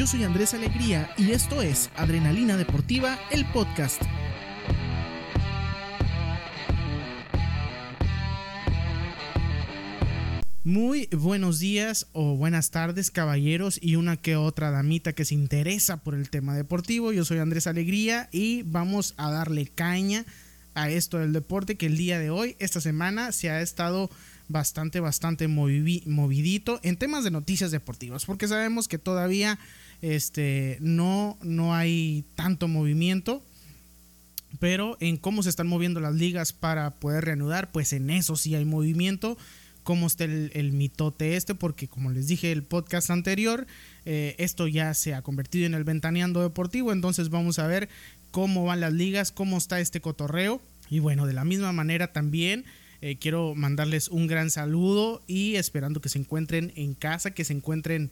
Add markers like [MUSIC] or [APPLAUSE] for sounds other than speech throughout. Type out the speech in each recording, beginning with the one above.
Yo soy Andrés Alegría y esto es Adrenalina Deportiva, el podcast. Muy buenos días o buenas tardes caballeros y una que otra damita que se interesa por el tema deportivo. Yo soy Andrés Alegría y vamos a darle caña a esto del deporte que el día de hoy, esta semana, se ha estado bastante, bastante movidito en temas de noticias deportivas, porque sabemos que todavía este, no, no hay tanto movimiento. Pero en cómo se están moviendo las ligas para poder reanudar, pues en eso sí hay movimiento cómo está el, mitote este, porque como les dije el podcast anterior, eh, esto ya se ha convertido en el ventaneando deportivo, entonces vamos a ver cómo van las ligas, cómo está este cotorreo. Y bueno, de la misma manera también eh, quiero mandarles un gran saludo y esperando que se encuentren en casa, que se encuentren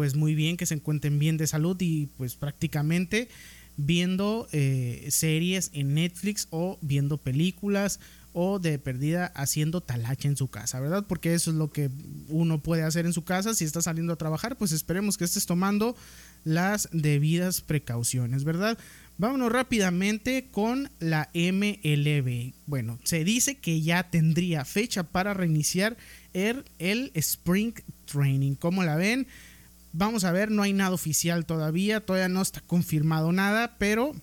pues muy bien, que se encuentren bien de salud y pues prácticamente viendo eh, series en Netflix o viendo películas o de perdida haciendo talacha en su casa, ¿verdad? Porque eso es lo que uno puede hacer en su casa. Si está saliendo a trabajar, pues esperemos que estés tomando las debidas precauciones, ¿verdad? Vámonos rápidamente con la MLB. Bueno, se dice que ya tendría fecha para reiniciar el, el Spring Training. ¿Cómo la ven? Vamos a ver, no hay nada oficial todavía, todavía no está confirmado nada, pero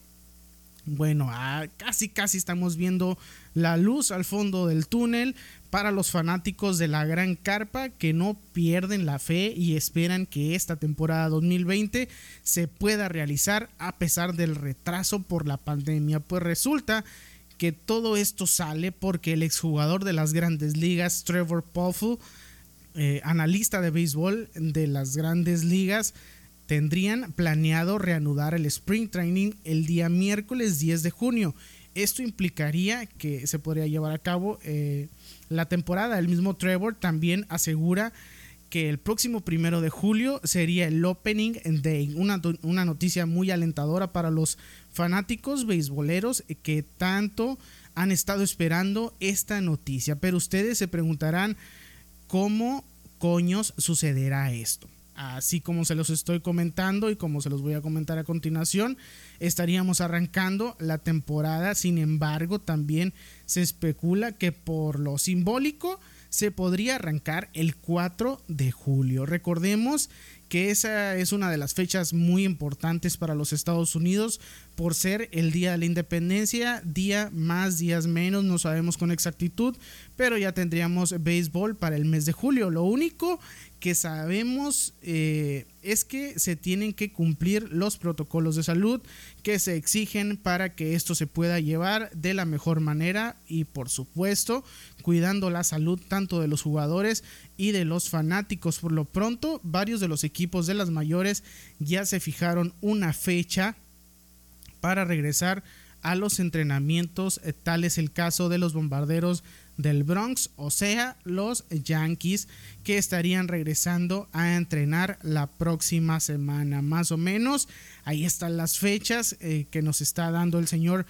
bueno, ah, casi casi estamos viendo la luz al fondo del túnel para los fanáticos de la Gran Carpa que no pierden la fe y esperan que esta temporada 2020 se pueda realizar a pesar del retraso por la pandemia. Pues resulta que todo esto sale porque el exjugador de las grandes ligas, Trevor Poffel, eh, analista de béisbol de las grandes ligas, tendrían planeado reanudar el Spring Training el día miércoles 10 de junio. Esto implicaría que se podría llevar a cabo eh, la temporada. El mismo Trevor también asegura que el próximo primero de julio sería el Opening Day, una, una noticia muy alentadora para los fanáticos beisboleros que tanto han estado esperando esta noticia. Pero ustedes se preguntarán cómo coños sucederá esto así como se los estoy comentando y como se los voy a comentar a continuación, estaríamos arrancando la temporada. Sin embargo, también se especula que por lo simbólico se podría arrancar el 4 de julio. Recordemos que esa es una de las fechas muy importantes para los Estados Unidos por ser el día de la independencia, día más, días menos, no sabemos con exactitud, pero ya tendríamos béisbol para el mes de julio. Lo único que sabemos eh, es que se tienen que cumplir los protocolos de salud que se exigen para que esto se pueda llevar de la mejor manera y por supuesto cuidando la salud tanto de los jugadores y de los fanáticos. Por lo pronto, varios de los equipos de las mayores ya se fijaron una fecha para regresar a los entrenamientos. Eh, tal es el caso de los bombarderos del Bronx, o sea, los Yankees que estarían regresando a entrenar la próxima semana, más o menos. Ahí están las fechas eh, que nos está dando el señor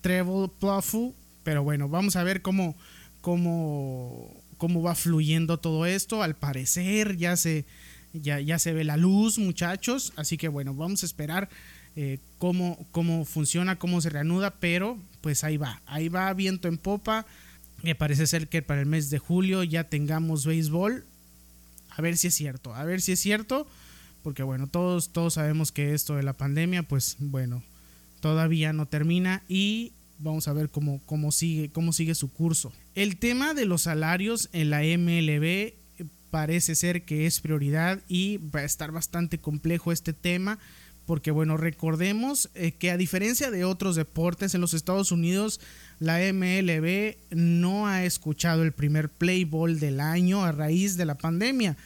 Trevor Plouffe, pero bueno, vamos a ver cómo, cómo, cómo va fluyendo todo esto. Al parecer ya se, ya, ya se ve la luz, muchachos, así que bueno, vamos a esperar. Eh, cómo, cómo funciona, cómo se reanuda, pero pues ahí va, ahí va viento en popa, me parece ser que para el mes de julio ya tengamos béisbol. A ver si es cierto, a ver si es cierto. Porque bueno, todos, todos sabemos que esto de la pandemia, pues bueno, todavía no termina y vamos a ver cómo, cómo, sigue, cómo sigue su curso. El tema de los salarios en la MLB parece ser que es prioridad y va a estar bastante complejo este tema porque bueno, recordemos eh, que a diferencia de otros deportes en los Estados Unidos, la MLB no ha escuchado el primer play ball del año a raíz de la pandemia.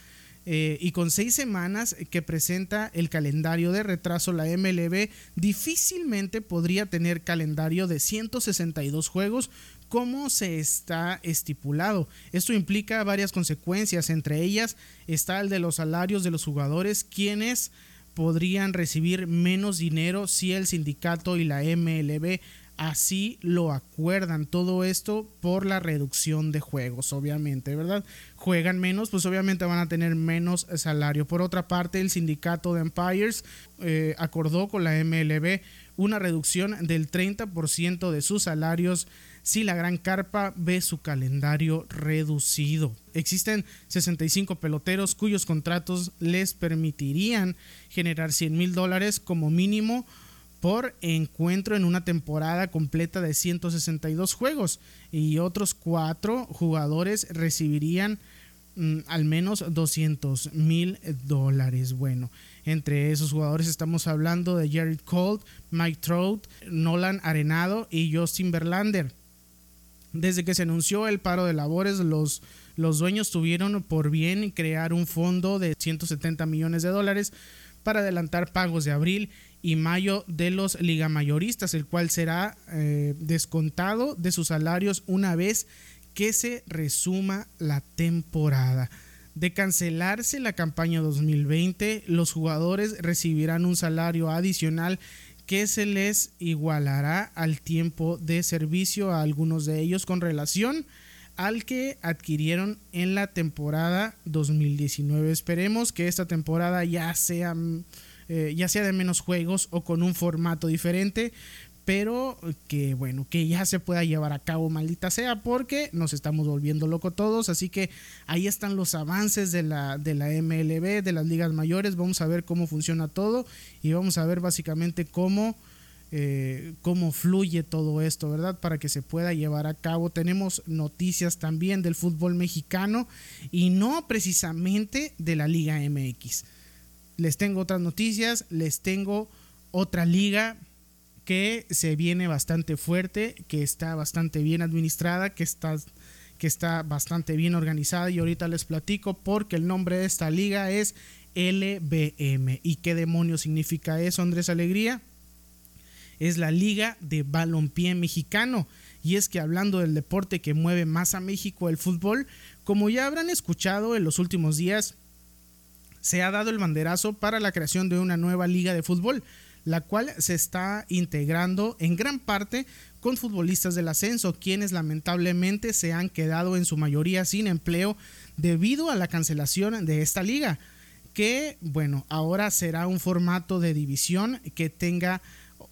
Eh, y con seis semanas que presenta el calendario de retraso, la MLB difícilmente podría tener calendario de 162 juegos como se está estipulado. Esto implica varias consecuencias, entre ellas está el de los salarios de los jugadores, quienes podrían recibir menos dinero si el sindicato y la MLB así lo acuerdan. Todo esto por la reducción de juegos, obviamente, ¿verdad? Juegan menos, pues obviamente van a tener menos salario. Por otra parte, el sindicato de Empires eh, acordó con la MLB una reducción del 30% de sus salarios si la Gran Carpa ve su calendario reducido. Existen 65 peloteros cuyos contratos les permitirían generar 100 mil dólares como mínimo por encuentro en una temporada completa de 162 juegos y otros cuatro jugadores recibirían mm, al menos 200 mil dólares. Bueno, entre esos jugadores estamos hablando de Jared Colt, Mike Trout, Nolan Arenado y Justin Verlander. Desde que se anunció el paro de labores, los, los dueños tuvieron por bien crear un fondo de 170 millones de dólares para adelantar pagos de abril y mayo de los ligamayoristas, el cual será eh, descontado de sus salarios una vez que se resuma la temporada. De cancelarse la campaña 2020, los jugadores recibirán un salario adicional que se les igualará al tiempo de servicio a algunos de ellos con relación al que adquirieron en la temporada 2019. Esperemos que esta temporada ya sea eh, ya sea de menos juegos o con un formato diferente, pero que bueno, que ya se pueda llevar a cabo, maldita sea, porque nos estamos volviendo locos todos, así que ahí están los avances de la, de la MLB, de las ligas mayores, vamos a ver cómo funciona todo y vamos a ver básicamente cómo... Eh, cómo fluye todo esto, ¿verdad? Para que se pueda llevar a cabo. Tenemos noticias también del fútbol mexicano y no precisamente de la Liga MX les tengo otras noticias, les tengo otra liga que se viene bastante fuerte, que está bastante bien administrada, que está, que está bastante bien organizada y ahorita les platico porque el nombre de esta liga es LBM. ¿Y qué demonios significa eso, Andrés Alegría? Es la Liga de Balompié Mexicano. Y es que hablando del deporte que mueve más a México, el fútbol, como ya habrán escuchado en los últimos días, se ha dado el banderazo para la creación de una nueva liga de fútbol, la cual se está integrando en gran parte con futbolistas del ascenso, quienes lamentablemente se han quedado en su mayoría sin empleo debido a la cancelación de esta liga, que bueno, ahora será un formato de división que tenga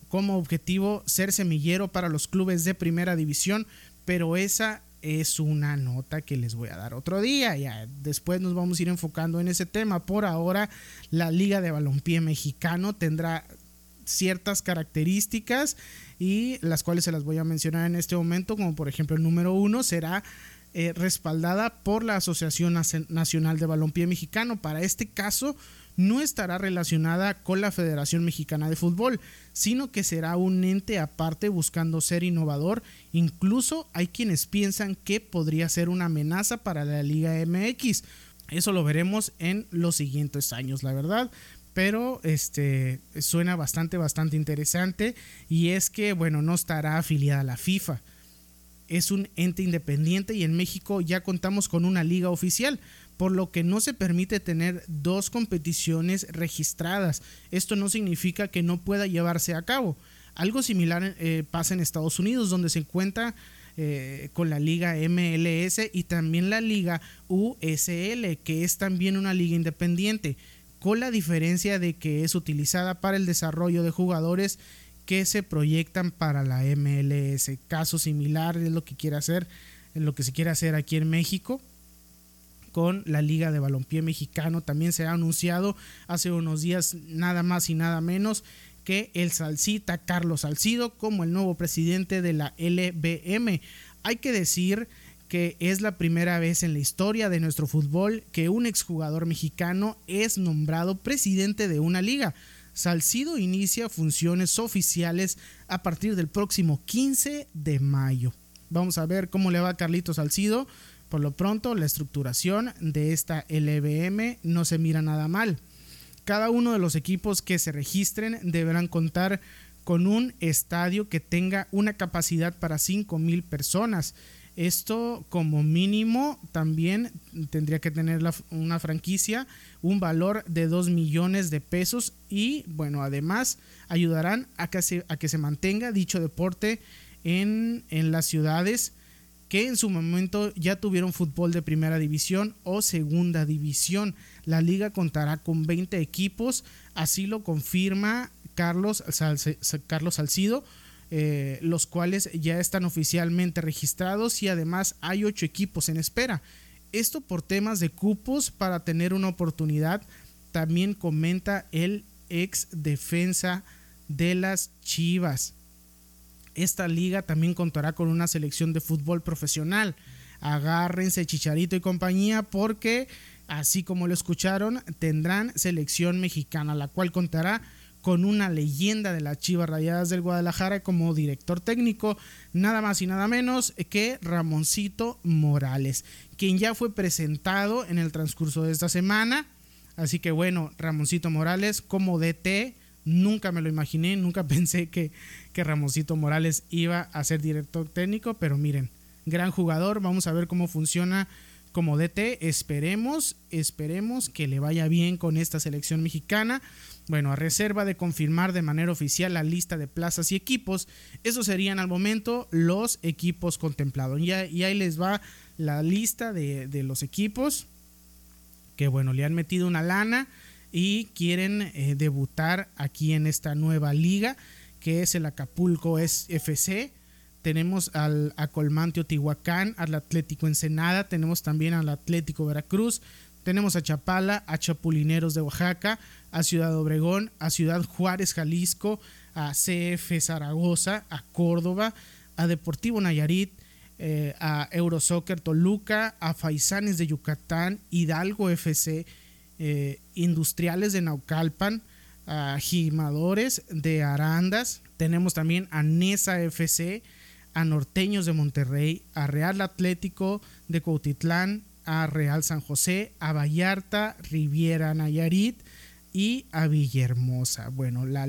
como objetivo ser semillero para los clubes de primera división, pero esa es una nota que les voy a dar otro día. Ya después nos vamos a ir enfocando en ese tema. Por ahora, la Liga de Balompié Mexicano tendrá ciertas características y las cuales se las voy a mencionar en este momento, como por ejemplo el número uno será eh, respaldada por la Asociación Nacional de Balompié Mexicano. Para este caso, no estará relacionada con la Federación Mexicana de Fútbol, sino que será un ente aparte buscando ser innovador. Incluso hay quienes piensan que podría ser una amenaza para la Liga MX. Eso lo veremos en los siguientes años, la verdad pero este suena bastante bastante interesante y es que bueno no estará afiliada a la FIFA es un ente independiente y en México ya contamos con una liga oficial por lo que no se permite tener dos competiciones registradas. Esto no significa que no pueda llevarse a cabo. Algo similar eh, pasa en Estados Unidos, donde se encuentra eh, con la liga MLS y también la liga USL, que es también una liga independiente, con la diferencia de que es utilizada para el desarrollo de jugadores que se proyectan para la MLS. Caso similar es lo que quiere hacer, lo que se quiere hacer aquí en México con la Liga de Balompié Mexicano. También se ha anunciado hace unos días nada más y nada menos que el Salcita Carlos Salcido como el nuevo presidente de la LBM. Hay que decir que es la primera vez en la historia de nuestro fútbol que un exjugador mexicano es nombrado presidente de una liga. Salcido inicia funciones oficiales a partir del próximo 15 de mayo. Vamos a ver cómo le va a Carlitos Salcido por lo pronto, la estructuración de esta LBM no se mira nada mal. Cada uno de los equipos que se registren deberán contar con un estadio que tenga una capacidad para 5.000 personas. Esto como mínimo también tendría que tener una franquicia, un valor de 2 millones de pesos y bueno, además ayudarán a que se, a que se mantenga dicho deporte en, en las ciudades que en su momento ya tuvieron fútbol de primera división o segunda división. La liga contará con 20 equipos, así lo confirma Carlos, Carlos Salcido, eh, los cuales ya están oficialmente registrados y además hay 8 equipos en espera. Esto por temas de cupos para tener una oportunidad, también comenta el ex defensa de las Chivas. Esta liga también contará con una selección de fútbol profesional. Agárrense Chicharito y compañía porque, así como lo escucharon, tendrán selección mexicana, la cual contará con una leyenda de las Chivas Rayadas del Guadalajara como director técnico, nada más y nada menos que Ramoncito Morales, quien ya fue presentado en el transcurso de esta semana. Así que bueno, Ramoncito Morales como DT Nunca me lo imaginé, nunca [LAUGHS] pensé que, que Ramosito Morales iba a ser director técnico, pero miren, gran jugador, vamos a ver cómo funciona como DT, esperemos, esperemos que le vaya bien con esta selección mexicana. Bueno, a reserva de confirmar de manera oficial la lista de plazas y equipos, esos serían al momento los equipos contemplados. Y, ahí les va la lista de, los equipos que, bueno, le han metido una lana y quieren eh, debutar aquí en esta nueva liga que es el Acapulco FC. Tenemos al Acolmante Otihuacán, al Atlético Ensenada, tenemos también al Atlético Veracruz, tenemos a Chapala, a Chapulineros de Oaxaca, a Ciudad Obregón, a Ciudad Juárez, Jalisco, a CF Zaragoza, a Córdoba, a Deportivo Nayarit, eh, a Eurosoccer Toluca, a Faisanes de Yucatán, Hidalgo FC, eh, industriales de Naucalpan, a Gimadores de Arandas, tenemos también a Nesa FC, a Norteños de Monterrey, a Real Atlético de Cuautitlán, a Real San José, a Vallarta, Riviera Nayarit, y a Villahermosa. Bueno, la,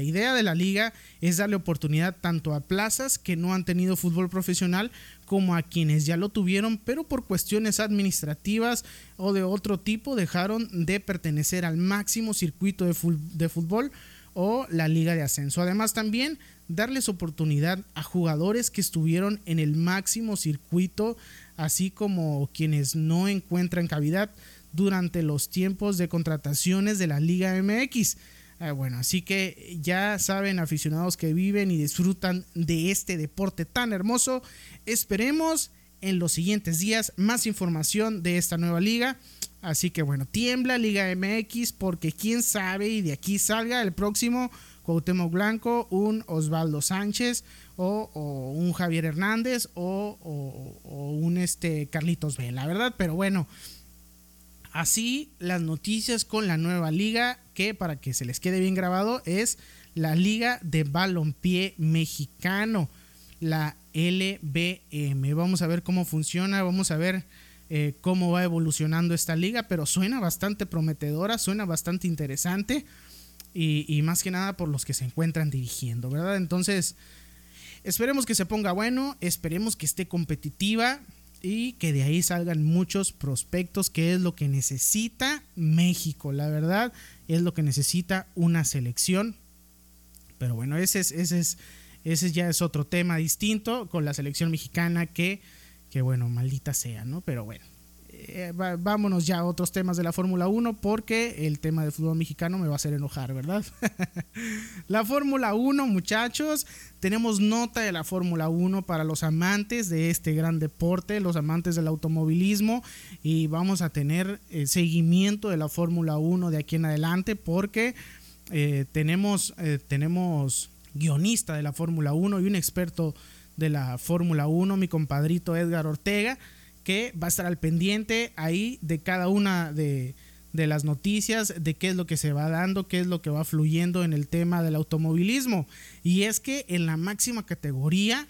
idea de la liga es darle oportunidad tanto a plazas que no han tenido fútbol profesional como a quienes ya lo tuvieron, pero por cuestiones administrativas o de otro tipo dejaron de pertenecer al máximo circuito de, de fútbol o la liga de ascenso. Además también darles oportunidad a jugadores que estuvieron en el máximo circuito, así como quienes no encuentran cavidad durante los tiempos de contrataciones de la Liga MX. Ah, bueno, así que ya saben, aficionados que viven y disfrutan de este deporte tan hermoso, esperemos en los siguientes días más información de esta nueva liga. Así que bueno, tiembla Liga MX porque quién sabe y de aquí salga el próximo Cuauhtémoc Blanco, un Osvaldo Sánchez o, un Javier Hernández o, o, un este Carlitos Vela, ¿verdad? Pero bueno, Así las noticias con la nueva liga, que para que se les quede bien grabado, es la Liga de Balompié Mexicano, la LBM. Vamos a ver cómo funciona, vamos a ver eh, cómo va evolucionando esta liga, pero suena bastante prometedora, suena bastante interesante y, y más que nada por los que se encuentran dirigiendo, ¿verdad? Entonces, esperemos que se ponga bueno, esperemos que esté competitiva y que de ahí salgan muchos prospectos, que es lo que necesita México, la verdad, es lo que necesita una selección. Pero bueno, ese es, ese es, ese ya es otro tema distinto con la selección mexicana que, que bueno, maldita sea, ¿no? Pero bueno. Eh, vámonos ya a otros temas de la Fórmula 1 porque el tema del fútbol mexicano me va a hacer enojar, ¿verdad? [LAUGHS] la Fórmula 1, muchachos, tenemos nota de la Fórmula 1 para los amantes de este gran deporte, los amantes del automovilismo y vamos a tener eh, seguimiento de la Fórmula 1 de aquí en adelante porque eh, tenemos, tenemos guionista de la Fórmula 1 y un experto de la Fórmula 1, mi compadrito Edgar Ortega que va a estar al pendiente ahí de cada una de, las noticias, de qué es lo que se va dando, qué es lo que va fluyendo en el tema del automovilismo. Y es que en la máxima categoría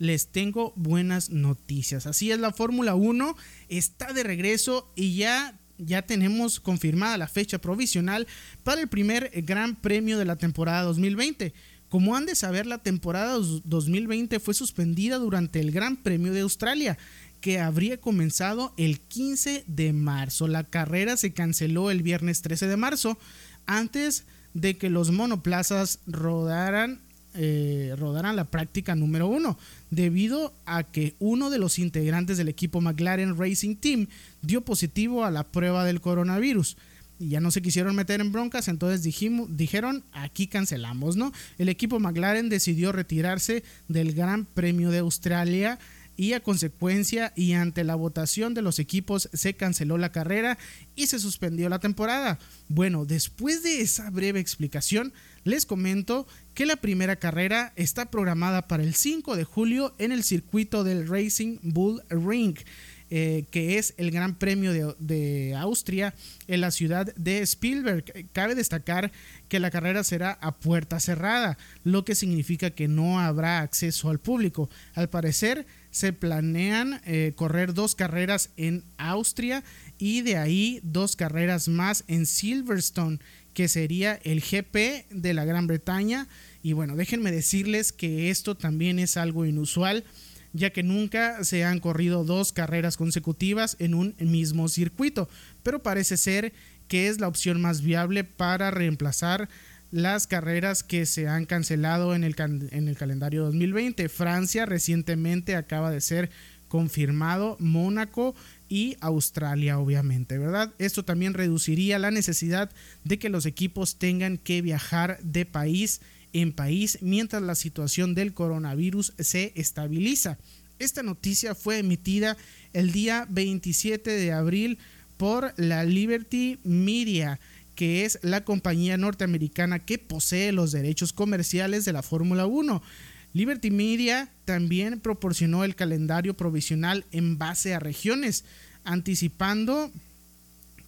les tengo buenas noticias. Así es, la Fórmula 1 está de regreso y ya ya tenemos confirmada la fecha provisional para el primer Gran Premio de la temporada 2020. Como han de saber, la temporada 2020 fue suspendida durante el Gran Premio de Australia, que habría comenzado el 15 de marzo. La carrera se canceló el viernes 13 de marzo, antes de que los monoplazas rodaran eh, rodaran la práctica número uno, debido a que uno de los integrantes del equipo McLaren Racing Team dio positivo a la prueba del coronavirus. Y ya no se quisieron meter en broncas, entonces dijeron, aquí cancelamos, ¿no? El equipo McLaren decidió retirarse del Gran Premio de Australia y a consecuencia y ante la votación de los equipos se canceló la carrera y se suspendió la temporada. Bueno, después de esa breve explicación, les comento que la primera carrera está programada para el 5 de julio en el circuito del Racing Bull Ring. Eh, que es el Gran Premio de, Austria en la ciudad de Spielberg. Cabe destacar que la carrera será a puerta cerrada, lo que significa que no habrá acceso al público. Al parecer, se planean eh, correr dos carreras en Austria y de ahí dos carreras más en Silverstone, que sería el GP de la Gran Bretaña. Y bueno, déjenme decirles que esto también es algo inusual, ya que nunca se han corrido dos carreras consecutivas en un mismo circuito, pero parece ser que es la opción más viable para reemplazar las carreras que se han cancelado en el, en el calendario 2020. Francia recientemente acaba de ser confirmado, Mónaco y Australia, obviamente, ¿verdad? Esto también reduciría la necesidad de que los equipos tengan que viajar de país en país mientras la situación del coronavirus se estabiliza. Esta noticia fue emitida el día 27 de abril por la Liberty Media que es la compañía norteamericana que posee los derechos comerciales de la Fórmula 1. Liberty Media también proporcionó el calendario provisional en base a regiones, anticipando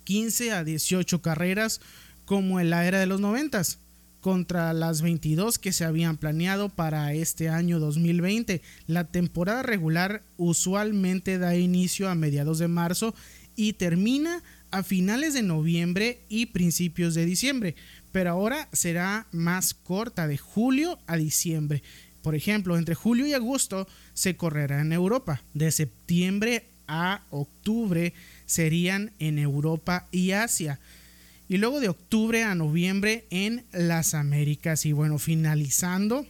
15 a 18 carreras como en la era de los 90 contra las 22 que se habían planeado para este año 2020. La temporada regular usualmente da inicio a mediados de marzo y termina a finales de noviembre y principios de diciembre, pero ahora será más corta de julio a diciembre. Por ejemplo, entre julio y agosto se correrá en Europa, de septiembre a octubre serían en Europa y Asia. Y luego de octubre a noviembre en las Américas. Y bueno, finalizando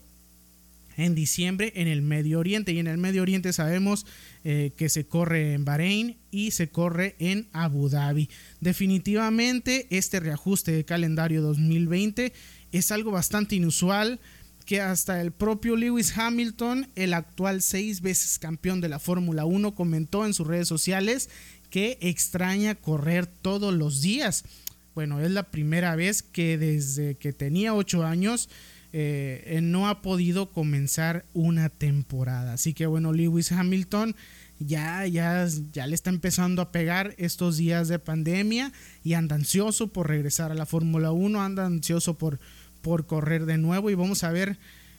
en diciembre en el Medio Oriente. Y en el Medio Oriente sabemos eh, que se corre en Bahrein y se corre en Abu Dhabi. Definitivamente este reajuste de calendario 2020 es algo bastante inusual que hasta el propio Lewis Hamilton, el actual seis veces campeón de la Fórmula 1, comentó en sus redes sociales que extraña correr todos los días. Bueno, es la primera vez que desde que tenía ocho años eh, no ha podido comenzar una temporada. Así que bueno, Lewis Hamilton ya, ya, ya le está empezando a pegar estos días de pandemia y anda ansioso por regresar a la Fórmula 1, anda ansioso por, por correr de nuevo y vamos a ver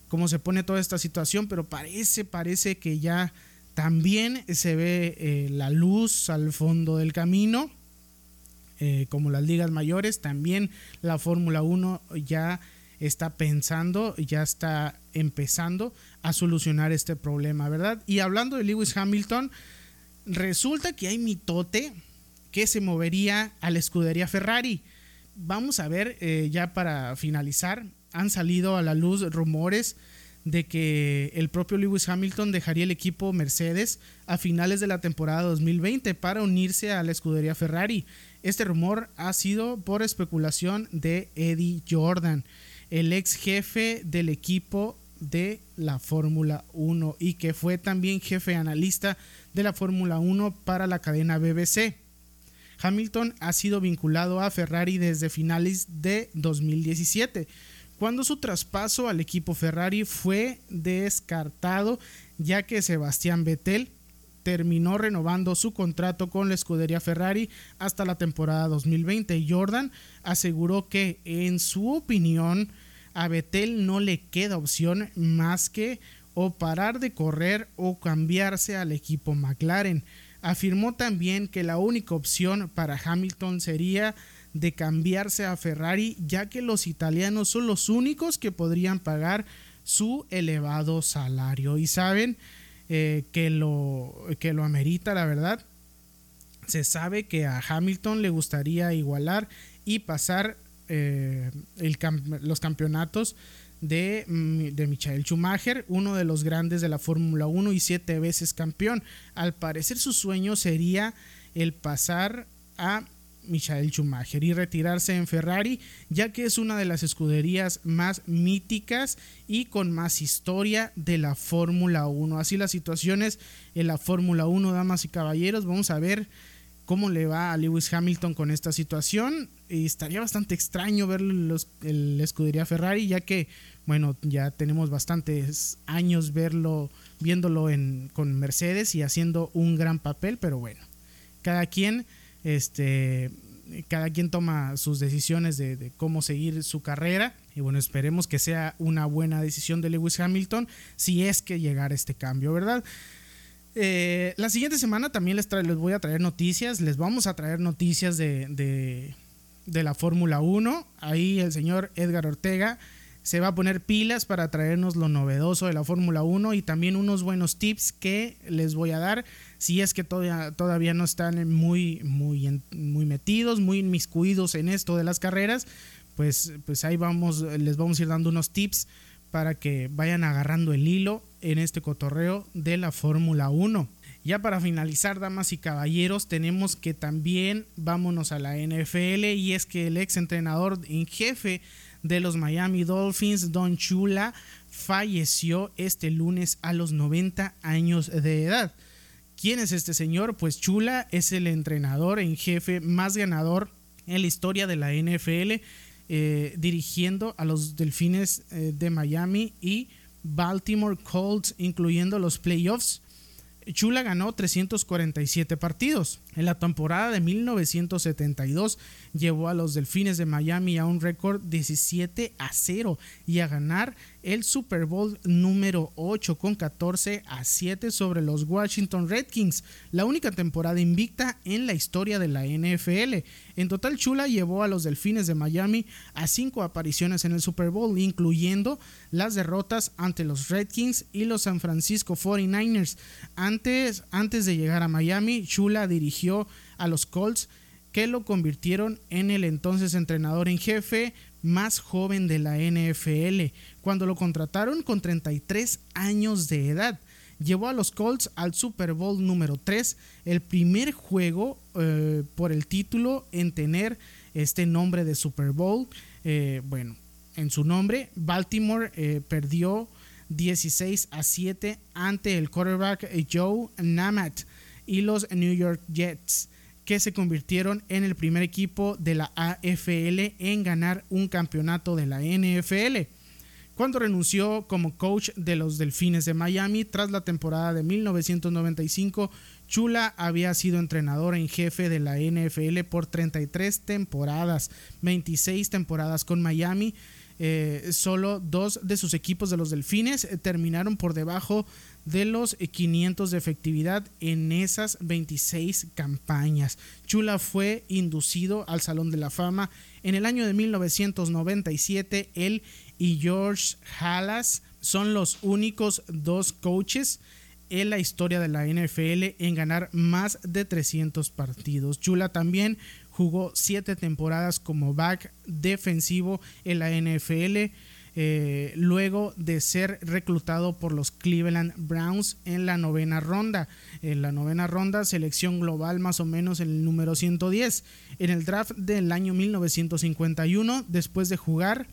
cómo se pone toda esta situación, pero parece, parece que ya también se ve eh, la luz al fondo del camino. Eh, como las ligas mayores, también la Fórmula 1 ya está pensando, ya está empezando a solucionar este problema, ¿verdad? Y hablando de Lewis Hamilton, resulta que hay mitote que se movería a la escudería Ferrari. Vamos a ver, eh, ya para finalizar, han salido a la luz rumores de que el propio Lewis Hamilton dejaría el equipo Mercedes a finales de la temporada 2020 para unirse a la escudería Ferrari. Este rumor ha sido por especulación de Eddie Jordan el ex jefe del equipo de la Fórmula 1 y que fue también jefe analista de la Fórmula 1 para la cadena BBC. Hamilton ha sido vinculado a Ferrari desde finales de 2017, cuando su traspaso al equipo Ferrari fue descartado ya que Sebastián Vettel terminó renovando su contrato con la escudería Ferrari hasta la temporada 2020. Jordan aseguró que, en su opinión, a Vettel no le queda opción más que o parar de correr o cambiarse al equipo McLaren. Afirmó también que la única opción para Hamilton sería de cambiarse a Ferrari, ya que los italianos son los únicos que podrían pagar su elevado salario. Y saben eh, que, lo, que lo amerita, la verdad. Se sabe que a Hamilton le gustaría igualar y pasar eh, los campeonatos de, mm, de Michael Schumacher, uno de los grandes de la Fórmula 1 y siete veces campeón. Al parecer su sueño sería el pasar a Michael Schumacher y retirarse en Ferrari, ya que es una de las escuderías más míticas y con más historia de la Fórmula 1. Así las situaciones en la Fórmula 1, damas y caballeros, vamos a ver cómo le va a Lewis Hamilton con esta situación. Y estaría bastante extraño ver los, la escudería Ferrari, ya que, bueno, ya tenemos bastantes años verlo, viéndolo con Mercedes y haciendo un gran papel, pero bueno, cada quien este, cada quien toma sus decisiones de, cómo seguir su carrera. Y bueno, esperemos que sea una buena decisión de Lewis Hamilton si es que llegara este cambio, ¿verdad? Eh, la siguiente semana también les, les, voy a traer noticias. Les vamos a traer noticias de, de, de la Fórmula 1. Ahí el señor Edgar Ortega se va a poner pilas para traernos lo novedoso de la Fórmula 1 y también unos buenos tips que les voy a dar si es que todavía, todavía no están muy, muy, muy metidos, muy inmiscuidos en esto de las carreras, pues, pues ahí vamos, les vamos a ir dando unos tips para que vayan agarrando el hilo en este cotorreo de la Fórmula 1. Ya para finalizar, damas y caballeros, tenemos que también vámonos a la NFL y es que el ex entrenador en jefe de los Miami Dolphins, Don Chula, falleció este lunes a los 90 años de edad. ¿Quién es este señor? Pues Chula es el entrenador en jefe más ganador en la historia de la NFL, eh, dirigiendo a los Delfines eh, de Miami y Baltimore Colts, incluyendo los playoffs. Chula ganó 347 partidos. En la temporada de 1972 llevó a los Delfines de Miami a un récord 17 a 0 y a ganar el Super Bowl número 8 con 14 a 7 sobre los Washington Redskins, la única temporada invicta en la historia de la NFL. En total, Chula llevó a los Delfines de Miami a cinco apariciones en el Super Bowl, incluyendo las derrotas ante los Redskins y los San Francisco 49ers. Antes, antes de llegar a Miami, Chula dirigió a los Colts que lo convirtieron en el entonces entrenador en jefe más joven de la NFL, cuando lo contrataron con 33 años de edad. Llevó a los Colts al Super Bowl número 3, el primer juego eh, por el título en tener este nombre de Super Bowl. Eh, bueno, en su nombre, Baltimore eh, perdió 16 a 7 ante el quarterback Joe Namath y los New York Jets que se convirtieron en el primer equipo de la AFL en ganar un campeonato de la NFL. Cuando renunció como coach de los Delfines de Miami tras la temporada de 1995, Chula había sido entrenador en jefe de la NFL por 33 temporadas, 26 temporadas con Miami. Eh, solo dos de sus equipos de los Delfines eh, terminaron por debajo de los 500 de efectividad en esas 26 campañas. Chula fue inducido al Salón de la Fama en el año de 1997. Él y George Halas son los únicos dos coaches en la historia de la NFL en ganar más de 300 partidos. Chula también jugó 7 temporadas como back defensivo en la NFL eh, luego de ser reclutado por los Cleveland Browns en la novena ronda. En la novena ronda, selección global más o menos en el número 110. En el draft del año 1951, después de jugar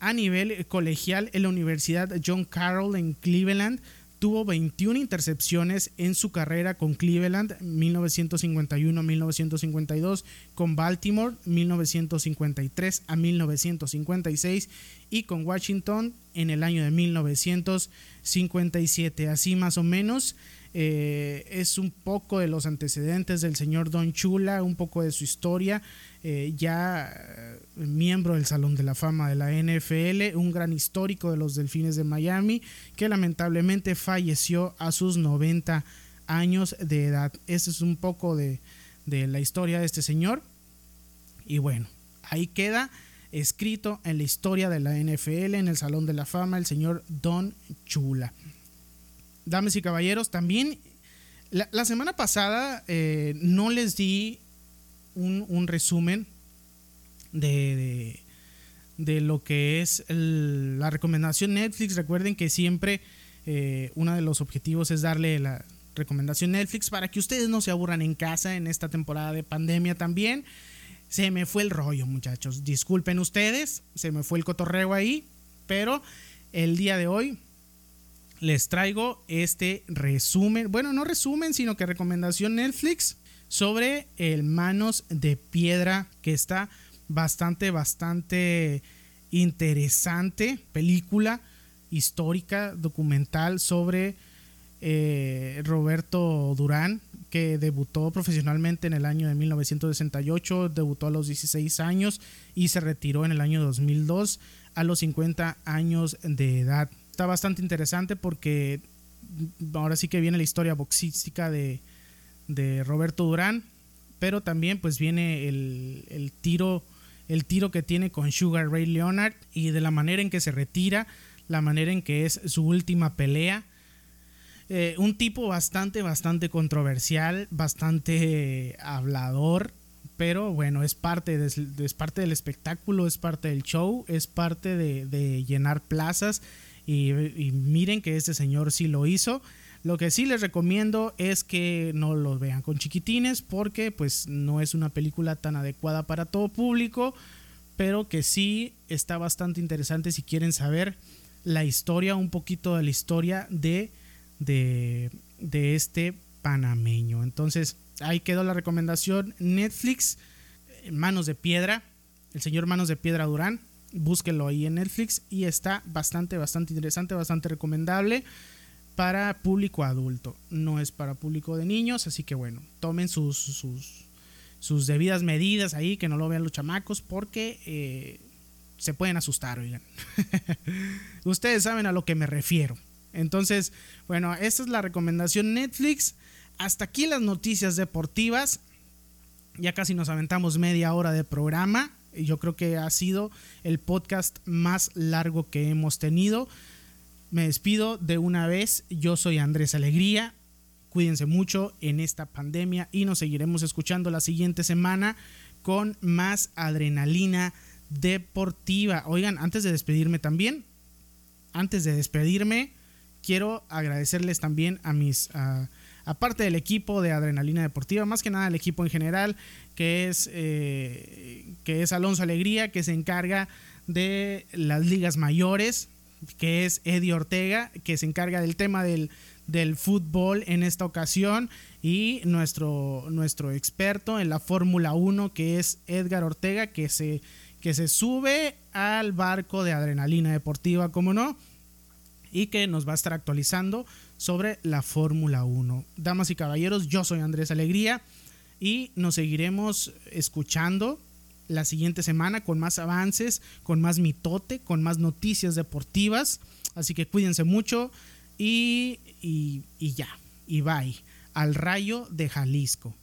a nivel colegial en la Universidad John Carroll en Cleveland, tuvo 21 intercepciones en su carrera con Cleveland 1951-1952, con Baltimore 1953 a 1956 y con Washington en el año de 1957. Así más o menos eh, es un poco de los antecedentes del señor Don Chula, un poco de su historia, eh, ya eh, miembro del Salón de la Fama de la NFL, un gran histórico de los Delfines de Miami, que lamentablemente falleció a sus 90 años de edad. Ese es un poco de, de la historia de este señor. Y bueno, ahí queda escrito en la historia de la NFL, en el Salón de la Fama, el señor Don Chula. Damas y caballeros, también la, semana pasada eh, no les di un, resumen de, de, lo que es la recomendación Netflix. Recuerden que siempre eh, uno de los objetivos es darle la recomendación Netflix para que ustedes no se aburran en casa en esta temporada de pandemia también. Se me fue el rollo, muchachos. Disculpen ustedes, se me fue el cotorreo ahí, pero el día de hoy les traigo este resumen, bueno, no resumen, sino que recomendación Netflix sobre el Manos de Piedra, que está bastante, bastante interesante. Película histórica, documental sobre eh, Roberto Durán, que debutó profesionalmente en el año de 1968, debutó a los 16 años y se retiró en el año 2002 a los 50 años de edad. Está bastante interesante porque ahora sí que viene la historia boxística de, de Roberto Durán, pero también pues viene el, tiro el tiro que tiene con Sugar Ray Leonard y de la manera en que se retira, la manera en que es su última pelea. Eh, un tipo bastante, bastante controversial, bastante hablador, pero bueno, es parte, es parte del espectáculo, es parte del show, es parte de, llenar plazas y, y, miren que este señor sí lo hizo. Lo que sí les recomiendo es que no lo vean con chiquitines porque pues no es una película tan adecuada para todo público, pero que sí está bastante interesante si quieren saber la historia, un poquito de la historia de, de, de este panameño. Entonces, ahí quedó la recomendación. Netflix, Manos de Piedra, el señor Manos de Piedra Durán. Búsquelo ahí en Netflix y está bastante, bastante interesante, bastante recomendable para público adulto, no es para público de niños, así que bueno, tomen sus, sus, sus debidas medidas ahí, que no lo vean los chamacos, porque eh, se pueden asustar, oigan. [LAUGHS] Ustedes saben a lo que me refiero. Entonces, bueno, esta es la recomendación Netflix. Hasta aquí las noticias deportivas. Ya casi nos aventamos media hora de programa. Yo creo que ha sido el podcast más largo que hemos tenido. Me despido de una vez. Yo soy Andrés Alegría. Cuídense mucho en esta pandemia y nos seguiremos escuchando la siguiente semana con más adrenalina deportiva. Oigan, antes de despedirme también, antes de despedirme, quiero agradecerles también a mis, aparte del equipo de Adrenalina Deportiva, más que nada el equipo en general, que es, eh, que es Alonso Alegría, que se encarga de las ligas mayores, que es Eddie Ortega, que se encarga del tema del, fútbol en esta ocasión, y nuestro, nuestro experto en la Fórmula 1, que es Edgar Ortega, que se, que se sube al barco de adrenalina deportiva, como no, y que nos va a estar actualizando sobre la Fórmula 1. Damas y caballeros, yo soy Andrés Alegría y nos seguiremos escuchando la siguiente semana con más avances, con más mitote, con más noticias deportivas. Así que cuídense mucho y, y, y ya, y bye. Al rayo de Jalisco.